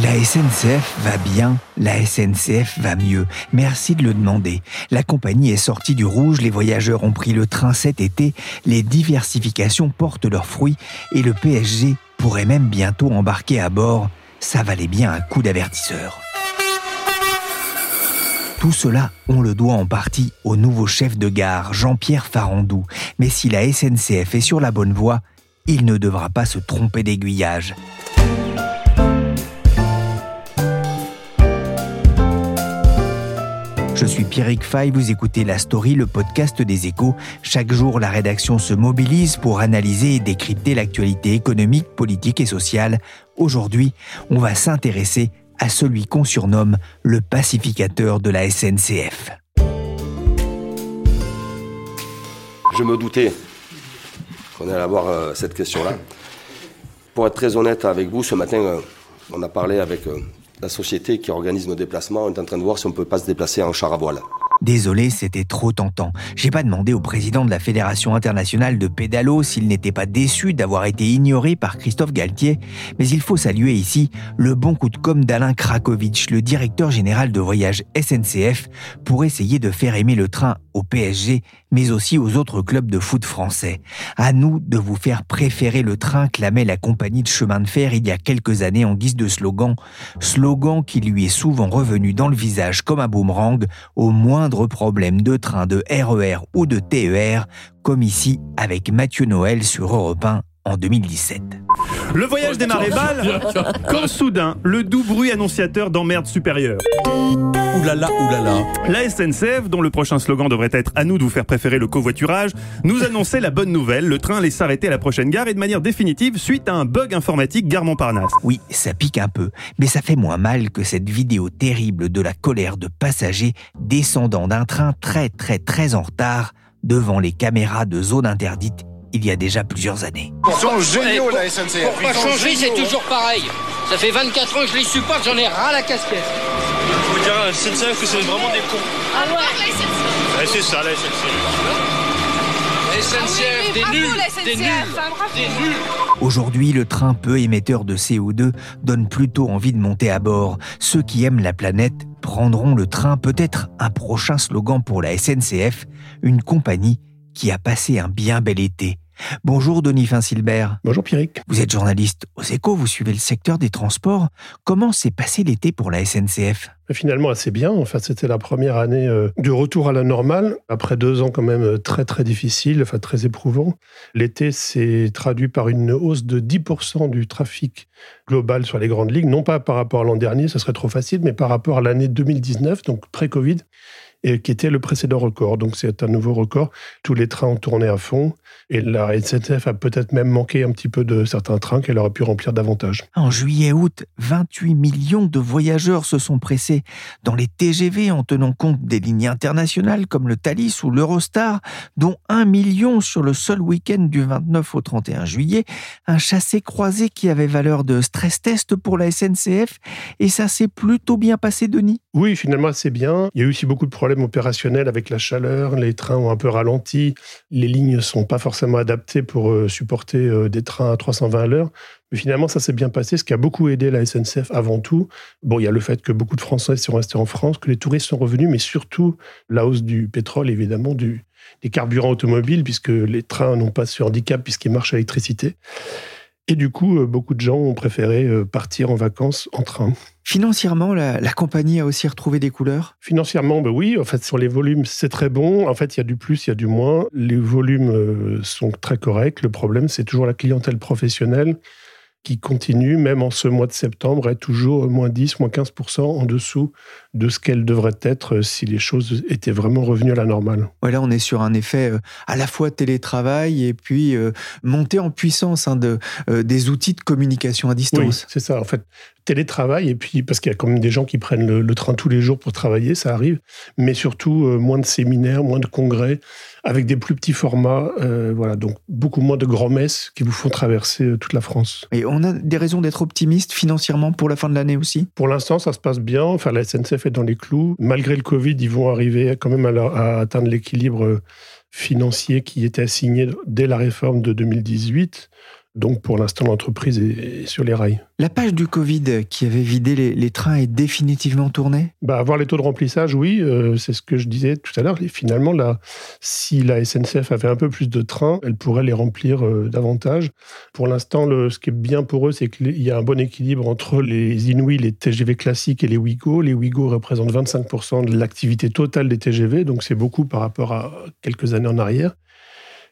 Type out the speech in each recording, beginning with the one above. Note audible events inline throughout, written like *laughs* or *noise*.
La SNCF va bien, la SNCF va mieux. Merci de le demander. La compagnie est sortie du rouge, les voyageurs ont pris le train cet été, les diversifications portent leurs fruits et le PSG pourrait même bientôt embarquer à bord. Ça valait bien un coup d'avertisseur. Tout cela, on le doit en partie au nouveau chef de gare, Jean-Pierre Farandou. Mais si la SNCF est sur la bonne voie, il ne devra pas se tromper d'aiguillage. Je suis Pierrick Fay, vous écoutez La Story, le podcast des échos. Chaque jour, la rédaction se mobilise pour analyser et décrypter l'actualité économique, politique et sociale. Aujourd'hui, on va s'intéresser à celui qu'on surnomme le pacificateur de la SNCF. Je me doutais qu'on allait avoir euh, cette question-là. Pour être très honnête avec vous, ce matin, euh, on a parlé avec euh, la société qui organise nos déplacements, est en train de voir si on peut pas se déplacer en char à voile. Désolé, c'était trop tentant. J'ai pas demandé au président de la Fédération internationale de pédalo s'il n'était pas déçu d'avoir été ignoré par Christophe Galtier, mais il faut saluer ici le bon coup de com' d'Alain Krakowicz, le directeur général de voyage SNCF, pour essayer de faire aimer le train au PSG, mais aussi aux autres clubs de foot français. À nous de vous faire préférer le train clamait la compagnie de chemin de fer il y a quelques années en guise de slogan, slogan qui lui est souvent revenu dans le visage comme un boomerang au problème de train, de RER ou de TER, comme ici avec Mathieu Noël sur Europe 1 en 2017. Le voyage démarrait mal *laughs* quand soudain, le doux bruit annonciateur d'emmerde supérieure. Oulala, oulala. La SNCF, dont le prochain slogan devrait être à nous de vous faire préférer le covoiturage, nous annonçait la bonne nouvelle. Le train allait s'arrêter à la prochaine gare et de manière définitive suite à un bug informatique gare Montparnasse. Oui, ça pique un peu, mais ça fait moins mal que cette vidéo terrible de la colère de passagers descendant d'un train très très très en retard devant les caméras de zone interdite il y a déjà plusieurs années. Ils sont géniaux, la SNCF. Pour pas changer, c'est toujours pareil. Ça fait 24 ans que je les supporte, j'en ai ras la casquette. Faut dire à la SNCF que c'est vraiment des cons. Ah ouais, la SNCF. Ouais, c'est ça, la SNCF. La SNCF, nuls, des nuls, des nuls. Aujourd'hui, le train peu émetteur de CO2 donne plutôt envie de monter à bord. Ceux qui aiment la planète prendront le train, peut-être un prochain slogan pour la SNCF, une compagnie qui a passé un bien bel été. Bonjour Denis Finsilbert. Bonjour Pierrick. Vous êtes journaliste aux échos, vous suivez le secteur des transports. Comment s'est passé l'été pour la SNCF Finalement assez bien. En fait, c'était la première année euh, de retour à la normale, après deux ans quand même euh, très très difficiles, enfin très éprouvants. L'été s'est traduit par une hausse de 10% du trafic global sur les grandes lignes, non pas par rapport à l'an dernier, ce serait trop facile, mais par rapport à l'année 2019, donc pré-Covid et qui était le précédent record. Donc c'est un nouveau record. Tous les trains ont tourné à fond et la SNCF a peut-être même manqué un petit peu de certains trains qu'elle aurait pu remplir davantage. En juillet-août, 28 millions de voyageurs se sont pressés dans les TGV en tenant compte des lignes internationales comme le Thalys ou l'Eurostar, dont 1 million sur le seul week-end du 29 au 31 juillet, un chassé-croisé qui avait valeur de stress test pour la SNCF et ça s'est plutôt bien passé, Denis? Oui, finalement c'est bien. Il y a eu aussi beaucoup de problèmes opérationnels avec la chaleur, les trains ont un peu ralenti, les lignes ne sont pas forcément adaptées pour euh, supporter euh, des trains à 320 à l'heure. Mais finalement, ça s'est bien passé, ce qui a beaucoup aidé la SNCF avant tout. Bon, il y a le fait que beaucoup de Français sont restés en France, que les touristes sont revenus, mais surtout la hausse du pétrole, évidemment, du, des carburants automobiles, puisque les trains n'ont pas ce handicap puisqu'ils marchent à l'électricité. Et du coup, euh, beaucoup de gens ont préféré partir en vacances en train. Financièrement, la, la, compagnie a aussi retrouvé des couleurs? Financièrement, ben oui. En fait, sur les volumes, c'est très bon. En fait, il y a du plus, il y a du moins. Les volumes euh, sont très corrects. Le problème, c'est toujours la clientèle professionnelle qui continue, même en ce mois de septembre, être toujours moins 10, moins 15% en dessous de ce qu'elle devrait être si les choses étaient vraiment revenues à la normale. Voilà, on est sur un effet euh, à la fois télétravail et puis euh, montée en puissance hein, de, euh, des outils de communication à distance. Oui, c'est ça. En fait, télétravail, et puis parce qu'il y a quand même des gens qui prennent le, train tous les jours pour travailler, ça arrive, mais surtout moins de séminaires, moins de congrès, avec des plus petits formats, voilà, donc beaucoup moins de grands-messes qui vous font traverser toute la France. Et on a des raisons d'être optimiste financièrement pour la fin de l'année aussi? Pour l'instant, ça se passe bien. Enfin, la SNCF est dans les clous. Malgré le Covid, ils vont arriver quand même à atteindre l'équilibre financier qui était assigné dès la réforme de 2018. Donc pour l'instant, l'entreprise est sur les rails. La page du Covid qui avait vidé les, trains est définitivement tournée? Bah, Avoir les taux de remplissage, oui, euh, c'est ce que je disais tout à l'heure. Finalement, là, si la SNCF avait un peu plus de trains, elle pourrait les remplir euh, davantage. Pour l'instant, ce qui est bien pour eux, c'est qu'il y a un bon équilibre entre les Inouïs, les TGV classiques et les Ouigo. Les Ouigo représentent 25% de l'activité totale des TGV, donc c'est beaucoup par rapport à quelques années en arrière.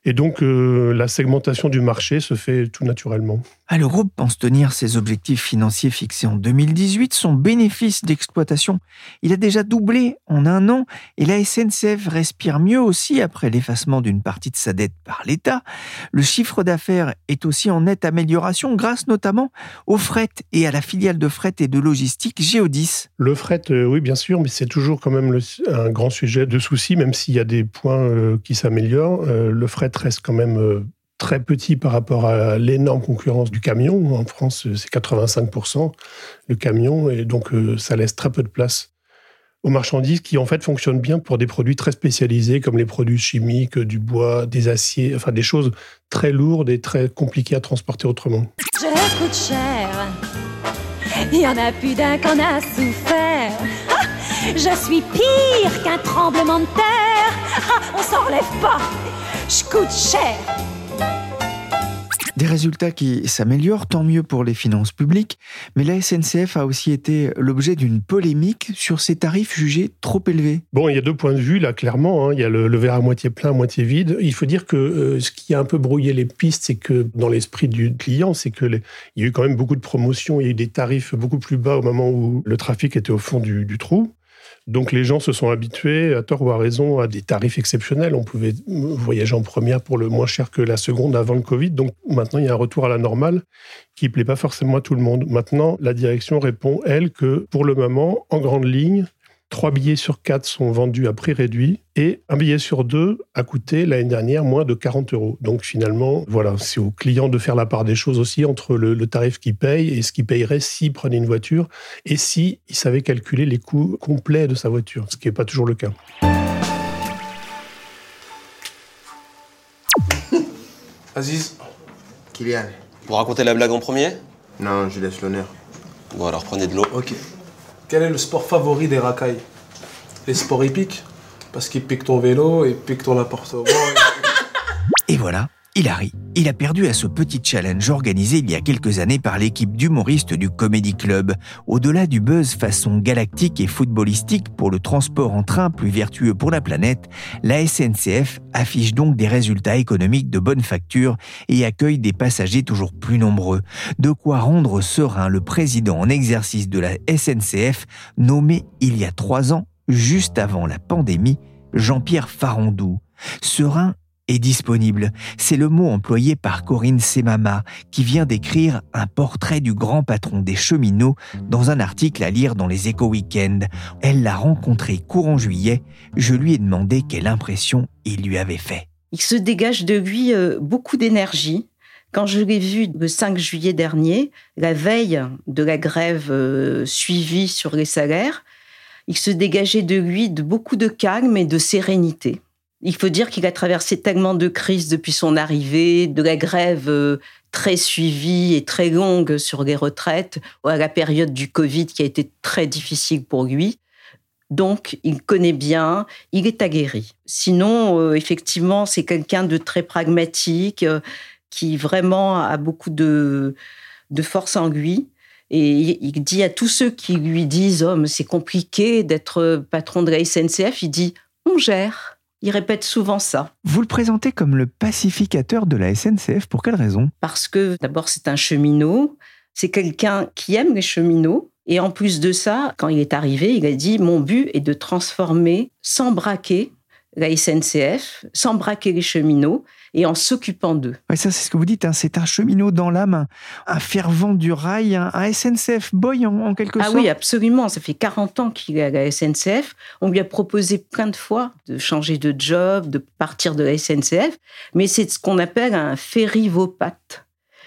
Et donc, euh, la segmentation du marché se fait tout naturellement. Ah, le groupe pense tenir ses objectifs financiers fixés en 2018. Son bénéfice d'exploitation, il a déjà doublé en un an. Et la SNCF respire mieux aussi après l'effacement d'une partie de sa dette par l'État. Le chiffre d'affaires est aussi en nette amélioration grâce notamment au fret et à la filiale de fret et de logistique Géodis. Le fret, euh, oui, bien sûr, mais c'est toujours quand même un grand sujet de souci, même s'il y a des points euh, qui s'améliorent. le fret reste quand même euh, très petit par rapport à l'énorme concurrence du camion. En France, c'est 85% le camion, et donc euh, ça laisse très peu de place aux marchandises qui en fait fonctionnent bien pour des produits très spécialisés comme les produits chimiques, du bois, des aciers, enfin des choses très lourdes et très compliquées à transporter autrement. Je coûte cher, il y en a plus d'un qu'on a souffert. Ah, je suis pire qu'un tremblement de terre, ah, on s'en relève pas je coûte cher. Des résultats qui s'améliorent, tant mieux pour les finances publiques, mais la SNCF a aussi été l'objet d'une polémique sur ses tarifs jugés trop élevés. Bon, il y a deux points de vue là, clairement. Hein. Il y a le, verre à moitié plein, à moitié vide. Il faut dire que euh, ce qui a un peu brouillé les pistes, c'est que dans l'esprit du client, c'est que il y a eu quand même beaucoup de promotions, il y a eu des tarifs beaucoup plus bas au moment où le trafic était au fond du trou. Donc les gens se sont habitués, à tort ou à raison, à des tarifs exceptionnels. On pouvait voyager en première pour le moins cher que la seconde avant le Covid. Donc maintenant, il y a un retour à la normale qui ne plaît pas forcément à tout le monde. Maintenant, la direction répond, elle, que pour le moment, en grande ligne, Trois billets sur quatre sont vendus à prix réduit et un billet sur deux a coûté l'année dernière moins de 40 euros. Donc finalement, voilà, c'est au client de faire la part des choses aussi entre le, tarif qu'il paye et ce qu'il payerait s'il prenait une voiture et s'il savait calculer les coûts complets de sa voiture, ce qui n'est pas toujours le cas. *laughs* Aziz Kylian. Vous racontez la blague en premier? Non, je laisse l'honneur. Bon alors prenez de l'eau. Ok. Quel est le sport favori des racailles? Les sports hippiques? Parce qu'ils piquent ton vélo et piquent ton appartement. et voilà, Il a perdu à ce petit challenge organisé il y a quelques années par l'équipe d'humoristes du Comedy Club. Au-delà du buzz façon galactique et footballistique pour le transport en train plus vertueux pour la planète, la SNCF affiche donc des résultats économiques de bonne facture et accueille des passagers toujours plus nombreux. De quoi rendre serein le président en exercice de la SNCF, nommé il y a trois ans, juste avant la pandémie, Jean-Pierre Farandou. Serein est disponible. C'est le mot employé par Corinne Semama, qui vient d'écrire un portrait du grand patron des cheminots dans un article à lire dans les éco week Elle l'a rencontré courant juillet. Je lui ai demandé quelle impression il lui avait fait. Il se dégage de lui euh, beaucoup d'énergie. Quand je l'ai vu le 5 juillet dernier, la veille de la grève euh, suivie sur les salaires, il se dégageait de lui de beaucoup de calme et de sérénité. Il faut dire qu'il a traversé tellement de crises depuis son arrivée, de la grève euh, très suivie et très longue sur les retraites, à la période du Covid qui a été très difficile pour lui. Donc, il connaît bien, il est aguerri. Sinon, euh, effectivement, c'est quelqu'un de très pragmatique, euh, qui vraiment a beaucoup de, de force en lui. Et il dit à tous ceux qui lui disent Oh, c'est compliqué d'être patron de la SNCF, il dit On gère Il répète souvent ça. Vous le présentez comme le pacificateur de la SNCF. Pour quelle raison? Parce que d'abord, c'est un cheminot. C'est quelqu'un qui aime les cheminots. Et en plus de ça, quand il est arrivé, il a dit Mon but est de transformer sans braquer la SNCF, sans braquer les cheminots et en s'occupant d'eux. Ouais, ça, c'est ce que vous dites. hein, C'est un cheminot dans l'âme, un, fervent du rail, un, un SNCF boy en, en quelque Ah sorte. oui, absolument. Ça fait 40 ans qu'il est à la SNCF. On lui a proposé plein de fois de changer de job, de partir de la SNCF. Mais c'est ce qu'on appelle un ferrivopathe.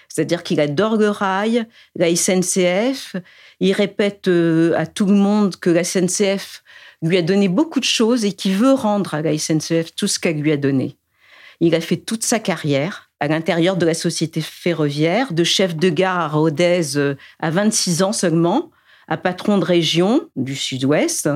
C'est-à-dire qu'il adore le rail, la SNCF. Il répète euh, à tout le monde que la SNCF lui a donné beaucoup de choses et qu'il veut rendre à la SNCF tout ce qu'elle lui a donné. Il a fait toute sa carrière à l'intérieur de la société ferroviaire, de chef de gare à Rodez euh, à 26 ans seulement, à patron de région du Sud-Ouest,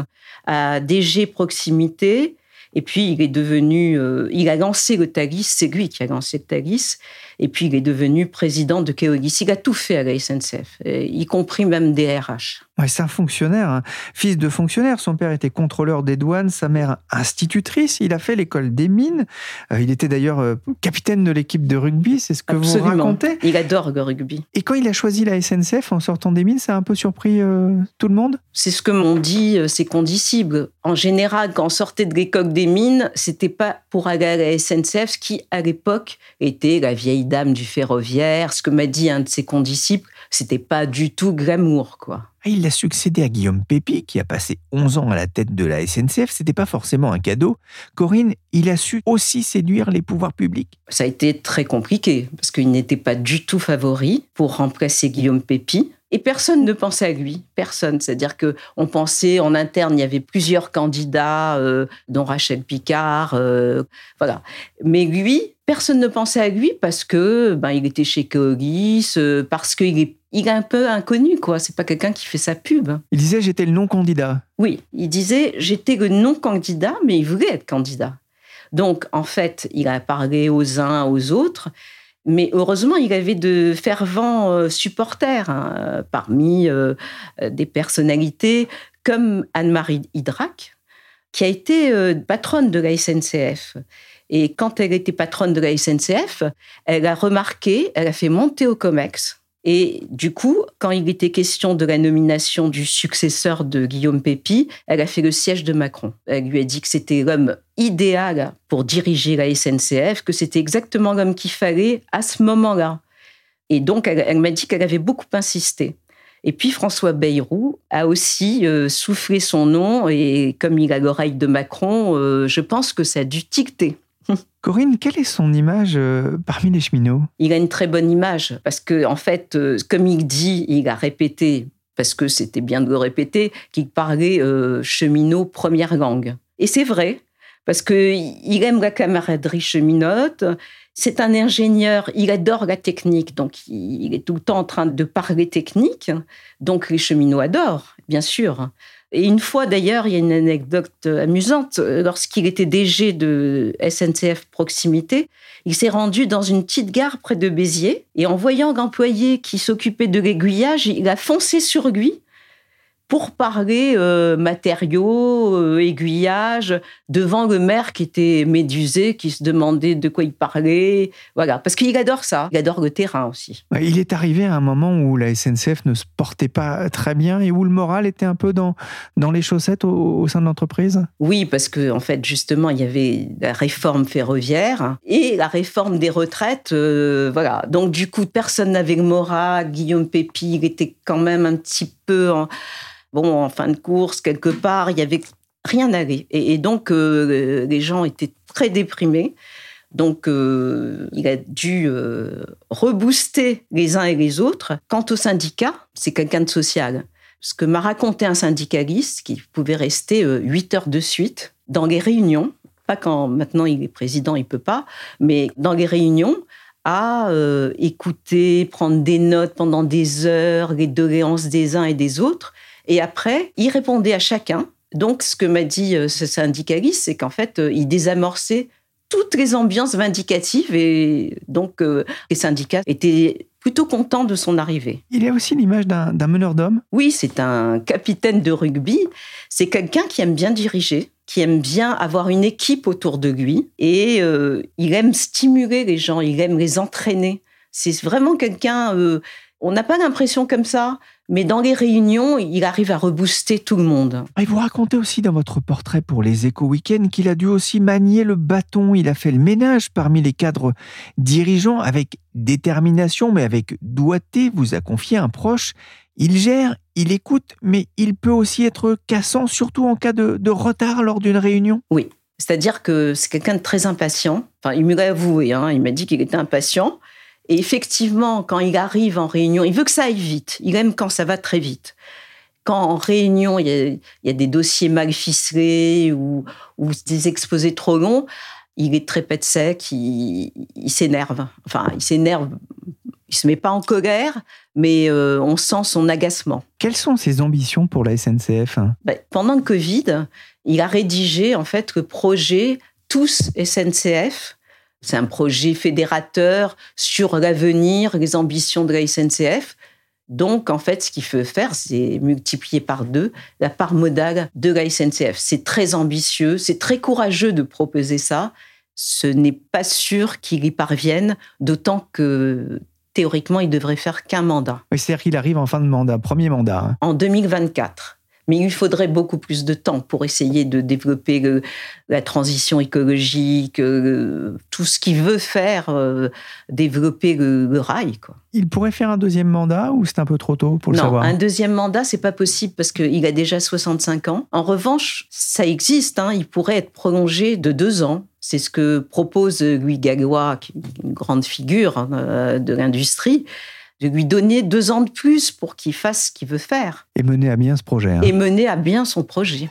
à DG proximité. Et puis, il est devenu, euh, il a lancé le Thalys, c'est lui qui a lancé le Thalys. Et puis, il est devenu président de Keolis. Il a tout fait à la SNCF, euh, y compris même des RH. Ouais, c'est un fonctionnaire, un fils de fonctionnaire. Son père était contrôleur des douanes, sa mère institutrice. Il a fait l'école des mines. Euh, il était d'ailleurs euh, capitaine de l'équipe de rugby, c'est ce que vous Absolument. racontez. Il adore le rugby. Et quand il a choisi la SNCF en sortant des mines, ça a un peu surpris euh, tout le monde? C'est ce que m'ont dit ses condisciples. En général, quand on sortait de l'école des mines, c'était pas pour aller à la SNCF, ce qui, à l'époque, était la vieille dame du ferroviaire. Ce que m'a dit un de ses condisciples, c'était pas du tout glamour, quoi. Et Il a succédé à Guillaume Pépi, qui a passé 11 ans à la tête de la SNCF. C'était pas forcément un cadeau. Corinne, il a su aussi séduire les pouvoirs publics. Ça a été très compliqué, parce qu'il n'était pas du tout favori pour remplacer Guillaume Pépi. Et personne ne pensait à lui, personne. C'est-à-dire que on pensait en interne, il y avait plusieurs candidats, euh, dont Rachel Picard, euh, voilà. Mais lui, personne ne pensait à lui parce que ben il était chez Keolis, euh, parce qu'il est, il est un peu inconnu, quoi. C'est pas quelqu'un qui fait sa pub. Il disait j'étais le non-candidat. Oui, il disait j'étais le non-candidat, mais il voulait être candidat. Donc, en fait, il a parlé aux uns, aux autres, mais heureusement, il avait de fervents euh, supporters hein, parmi euh, des personnalités comme Anne-Marie Hydrac, qui a été euh, patronne de la SNCF. Et quand elle était patronne de la SNCF, elle a remarqué, elle a fait monter au COMEX. Et du coup, quand il était question de la nomination du successeur de Guillaume Pépi, elle a fait le siège de Macron. Elle lui a dit que c'était l'homme idéal pour diriger la SNCF, que c'était exactement l'homme qu'il fallait à ce moment-là. Et donc, elle, m'a dit qu'elle avait beaucoup insisté. Et puis François Bayrou a aussi euh, soufflé son nom, et comme il a l'oreille de Macron, euh, je pense que ça a dû ticter. *laughs* Corinne, quelle est son image euh, parmi les cheminots? Il a une très bonne image parce que, en fait, euh, comme il dit, il a répété, parce que c'était bien de le répéter, qu'il parlait euh, cheminot première langue. Et c'est vrai, parce qu'il aime la camaraderie cheminote. C'est un ingénieur, il adore la technique, donc il est tout le temps en train de parler technique. Donc les cheminots adorent, bien sûr. Et une fois d'ailleurs, il y a une anecdote amusante. Lorsqu'il était DG de SNCF Proximité, il s'est rendu dans une petite gare près de Béziers et en voyant l'employé qui s'occupait de l'aiguillage, il a foncé sur lui pour parler euh, matériaux, euh, aiguillage, devant le maire qui était médusé, qui se demandait de quoi il parlait. Voilà, parce qu'il adore ça. Il adore le terrain aussi. Il est arrivé à un moment où la SNCF ne se portait pas très bien et où le moral était un peu dans, dans les chaussettes au, au sein de l'entreprise? Oui, parce que en fait, justement, il y avait la réforme ferroviaire et la réforme des retraites. euh, voilà. Donc, du coup, personne n'avait le moral. Guillaume Pépi, il était quand même un petit peu en, bon, en fin de course, quelque part. Il y avait rien n'allait. Et, et donc, euh, les gens étaient très déprimés. Donc, euh, il a dû euh, rebooster les uns et les autres. Quant au syndicat, c'est quelqu'un de social. Ce que m'a raconté un syndicaliste qui pouvait rester huit heures de suite dans les réunions, pas quand maintenant il est président, il peut pas, mais dans les réunions, à euh, écouter, prendre des notes pendant des heures, les doléances des uns et des autres. Et après, il répondait à chacun. Donc, ce que m'a dit euh, ce syndicaliste, c'est qu'en fait, euh, il désamorçait toutes les ambiances vindicatives et donc euh, les syndicats étaient plutôt contents de son arrivée. Il a aussi l'image d'un d'un meneur d'hommes. Oui, c'est un capitaine de rugby. C'est quelqu'un qui aime bien diriger. Qui aime bien avoir une équipe autour de lui et euh, il aime stimuler les gens, il aime les entraîner. C'est vraiment quelqu'un, euh, on n'a pas l'impression comme ça, mais dans les réunions, il arrive à rebooster tout le monde. Et vous racontez aussi dans votre portrait pour les Éco Week-ends qu'il a dû aussi manier le bâton. Il a fait le ménage parmi les cadres dirigeants avec détermination, mais avec doigté, vous a confié un proche. Il gère, il écoute, mais il peut aussi être cassant, surtout en cas de, de retard lors d'une réunion. Oui, c'est-à-dire que c'est quelqu'un de très impatient. Enfin, il m'a avoué, hein, il m'a dit qu'il était impatient. Et effectivement, quand il arrive en réunion, il veut que ça aille vite. Il aime quand ça va très vite. Quand en réunion, il y a, il y a des dossiers mal ficelés ou, ou, des exposés trop longs, il est très pète sec, il, il s'énerve. Enfin, il s'énerve il se met pas en colère, mais euh, on sent son agacement. Quelles sont ses ambitions pour la SNCF ben, Pendant le Covid, il a rédigé en fait le projet Tous SNCF. C'est un projet fédérateur sur l'avenir, les ambitions de la SNCF. Donc, en fait, ce qu'il veut faire, c'est multiplier par deux la part modale de la SNCF. C'est très ambitieux, c'est très courageux de proposer ça. Ce n'est pas sûr qu'il y parvienne, d'autant que théoriquement, il devrait faire qu'un mandat. Oui, c'est-à-dire qu'il arrive en fin de mandat, premier mandat. Hein. En 2024. Mais il faudrait beaucoup plus de temps pour essayer de développer le, la transition écologique, euh, tout ce qu'il veut faire, euh, développer le, le, rail. Quoi. Il pourrait faire un deuxième mandat ou c'est un peu trop tôt pour le non, savoir? un deuxième mandat, c'est pas possible parce qu'il a déjà 65 ans. En revanche, ça existe, hein, il pourrait être prolongé de deux ans. C'est ce que propose Louis Gallois, qui est une grande figure euh, de l'industrie de lui donner deux ans de plus pour qu'il fasse ce qu'il veut faire. Et mener à bien ce projet. Hein. Et mener à bien son projet.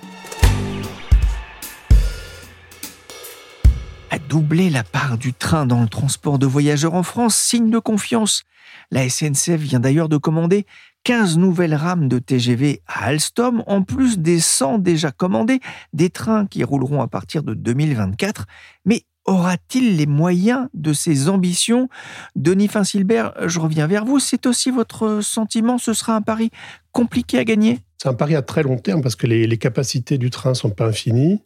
À doubler la part du train dans le transport de voyageurs en France, signe de confiance. La SNCF vient d'ailleurs de commander 15 nouvelles rames de TGV à Alstom, en plus des 100 déjà commandés, des trains qui rouleront à partir de 2024. Mais aura-t-il les moyens de ses ambitions? Denis Finsilbert, je reviens vers vous. C'est aussi votre sentiment? Ce sera un pari compliqué à gagner? C'est un pari à très long terme parce que les, les capacités du train ne sont pas infinies.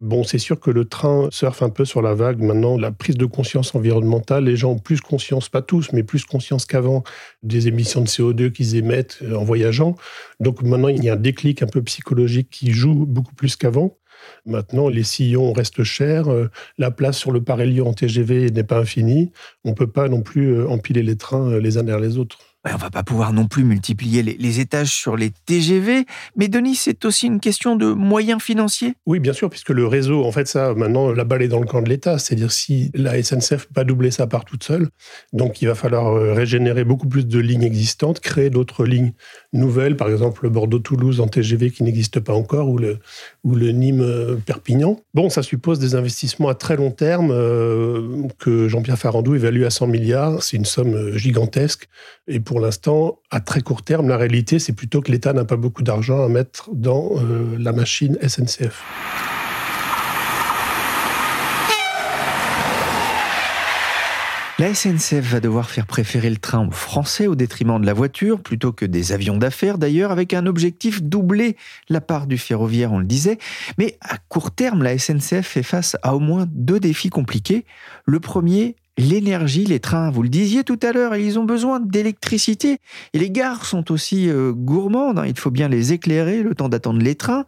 Bon, c'est sûr que le train surfe un peu sur la vague. Maintenant, la prise de conscience environnementale, les gens ont plus conscience, pas tous, mais plus conscience qu'avant des émissions de CO2 qu'ils émettent en voyageant. Donc maintenant, il y a un déclic un peu psychologique qui joue beaucoup plus qu'avant. Maintenant, les sillons restent chers, la place sur le Paris-Lyon en TGV n'est pas infinie. On ne peut pas non plus empiler les trains les uns derrière les autres. On va pas pouvoir non plus multiplier les, étages sur les TGV, mais Denis, c'est aussi une question de moyens financiers. Oui, bien sûr, puisque le réseau, en fait, ça, maintenant, la balle est dans le camp de l'État. C'est-à-dire si la SNCF peut pas doubler sa part toute seule, donc il va falloir régénérer beaucoup plus de lignes existantes, créer d'autres lignes nouvelles, par exemple le Bordeaux-Toulouse en TGV qui n'existe pas encore, ou le, ou le Nîmes-Perpignan. Bon, ça suppose des investissements à très long terme euh, que Jean-Pierre Farandou évalue à 100 milliards. C'est une somme gigantesque. Et l'instant, à très court terme, la réalité, c'est plutôt que l'État n'a pas beaucoup d'argent à mettre dans euh, la machine SNCF. La SNCF va devoir faire préférer le train Français au détriment de la voiture, plutôt que des avions d'affaires d'ailleurs, avec un objectif doubler la part du ferroviaire, on le disait. Mais à court terme, la SNCF fait face à au moins deux défis compliqués. Le premier, l'énergie, les trains, vous le disiez tout à l'heure, ils ont besoin d'électricité. Et les gares sont aussi euh, gourmandes, hein. il faut bien les éclairer le temps d'attendre les trains.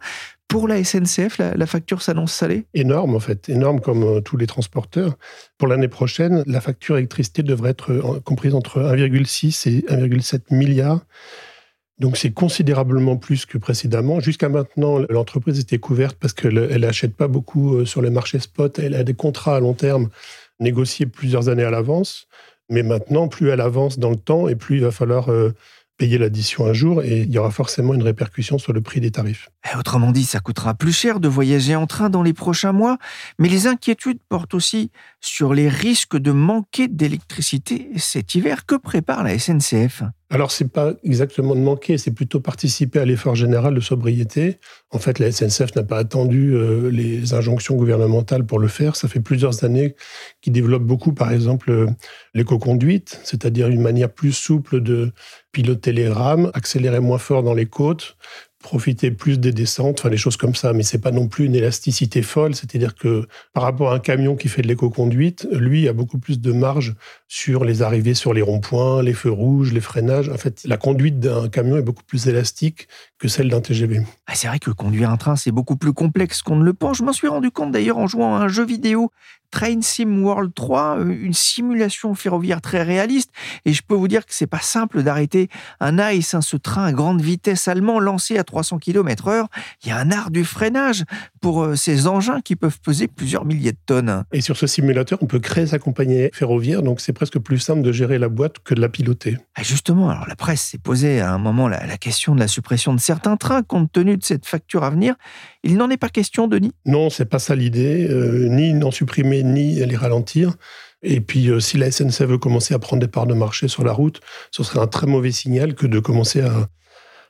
Pour la SNCF, la, facture s'annonce salée? Énorme en fait, énorme comme euh, tous les transporteurs. Pour l'année prochaine, la facture électricité devrait être euh, comprise entre 1,6 et 1,7 milliards. Donc c'est considérablement plus que précédemment. Jusqu'à maintenant, l'entreprise était couverte parce qu'elle n'achète pas beaucoup sur les marchés spot. Elle a des contrats à long terme négociés plusieurs années à l'avance. Mais maintenant, plus elle avance dans le temps et plus il va falloir euh, payer l'addition un jour et il y aura forcément une répercussion sur le prix des tarifs. Et autrement dit, ça coûtera plus cher de voyager en train dans les prochains mois, mais les inquiétudes portent aussi sur les risques de manquer d'électricité cet hiver. Que prépare la SNCF alors, c'est pas exactement de manquer, c'est plutôt participer à l'effort général de sobriété. En fait, la SNCF n'a pas attendu euh, les injonctions gouvernementales pour le faire. Ça fait plusieurs années qu'ils développent beaucoup, par exemple, euh, l'éco-conduite, c'est-à-dire une manière plus souple de piloter les rames, accélérer moins fort dans les côtes, profiter plus des descentes, enfin des choses comme ça, mais c'est pas non plus une élasticité folle, c'est-à-dire que par rapport à un camion qui fait de l'éco-conduite, lui a beaucoup plus de marge sur les arrivées sur les ronds-points, les feux rouges, les freinages. En fait, la conduite d'un camion est beaucoup plus élastique que celle d'un TGV. Ah, c'est vrai que conduire un train, c'est beaucoup plus complexe qu'on ne le pense. Je m'en suis rendu compte d'ailleurs en jouant à un jeu vidéo Train Sim World 3, euh, une simulation ferroviaire très réaliste. Et je peux vous dire que c'est pas simple d'arrêter un ICE, hein, ce train à grande vitesse allemand lancé à 300 km heure. Il y a un art du freinage pour euh, ces engins qui peuvent peser plusieurs milliers de tonnes. Et sur ce simulateur, on peut créer sa compagnie ferroviaire, donc c'est presque plus simple de gérer la boîte que de la piloter. Ah, justement, alors la presse s'est posée à un moment la, la question de la suppression de certains trains compte tenu de cette facture à venir. Il n'en est pas question, Denis? Non, c'est pas ça l'idée, euh, ni d'en supprimer, ni les ralentir. Et puis, euh, si la SNCF veut commencer à prendre des parts de marché sur la route, ce serait un très mauvais signal que de commencer à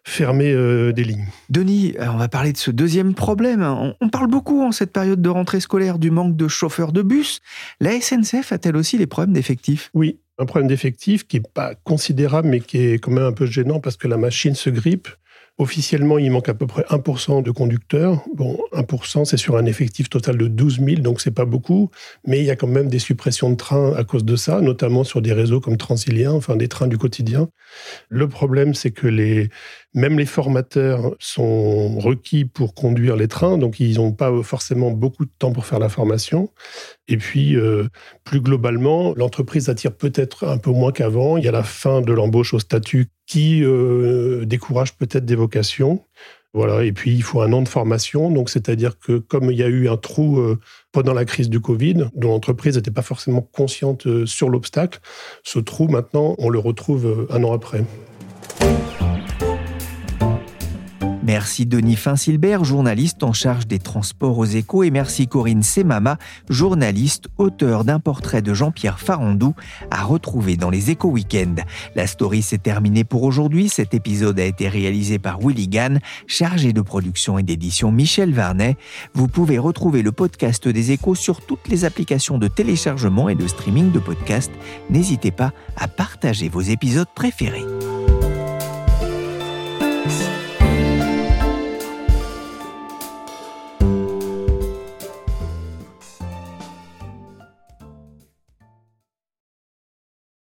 fermer euh, des lignes. Denis, on va parler de ce deuxième problème. On, on parle beaucoup en cette période de rentrée scolaire du manque de chauffeurs de bus. La SNCF a-t-elle aussi les problèmes d'effectifs? Oui, un problème d'effectifs qui n'est pas considérable, mais qui est quand même un peu gênant parce que la machine se grippe. Officiellement, il manque à peu près 1% de conducteurs. Bon, 1%, c'est sur un effectif total de 12 000, donc c'est pas beaucoup. Mais il y a quand même des suppressions de trains à cause de ça, notamment sur des réseaux comme Transilien, enfin des trains du quotidien. Le problème, c'est que les, même les formateurs sont requis pour conduire les trains, donc ils n'ont pas forcément beaucoup de temps pour faire la formation. Et puis, euh, plus globalement, l'entreprise attire peut-être un peu moins qu'avant. Il y a la fin de l'embauche au statut qui euh, décourage peut-être des vocations. Voilà. Et puis, il faut un an de formation. Donc, c'est-à-dire que comme il y a eu un trou euh, pendant la crise du Covid, dont l'entreprise n'était pas forcément consciente sur l'obstacle, ce trou, maintenant, on le retrouve un an après. Merci Denis Finsilbert, journaliste en charge des transports aux échos, et merci Corinne Semama, journaliste, auteur d'un portrait de Jean-Pierre Farandou, à retrouver dans les échos week-end. La story s'est terminée pour aujourd'hui. Cet épisode a été réalisé par Willy Gann, chargé de production et d'édition Michel Varnet. Vous pouvez retrouver le podcast des échos sur toutes les applications de téléchargement et de streaming de podcasts. N'hésitez pas à partager vos épisodes préférés.